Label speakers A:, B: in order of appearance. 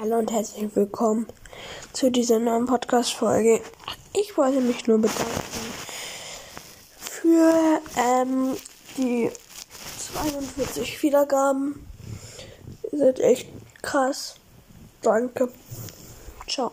A: Hallo und herzlich willkommen zu dieser neuen Podcast-Folge. Ich wollte mich nur bedanken für ähm, die 42 Wiedergaben. Ihr seid echt krass. Danke. Ciao.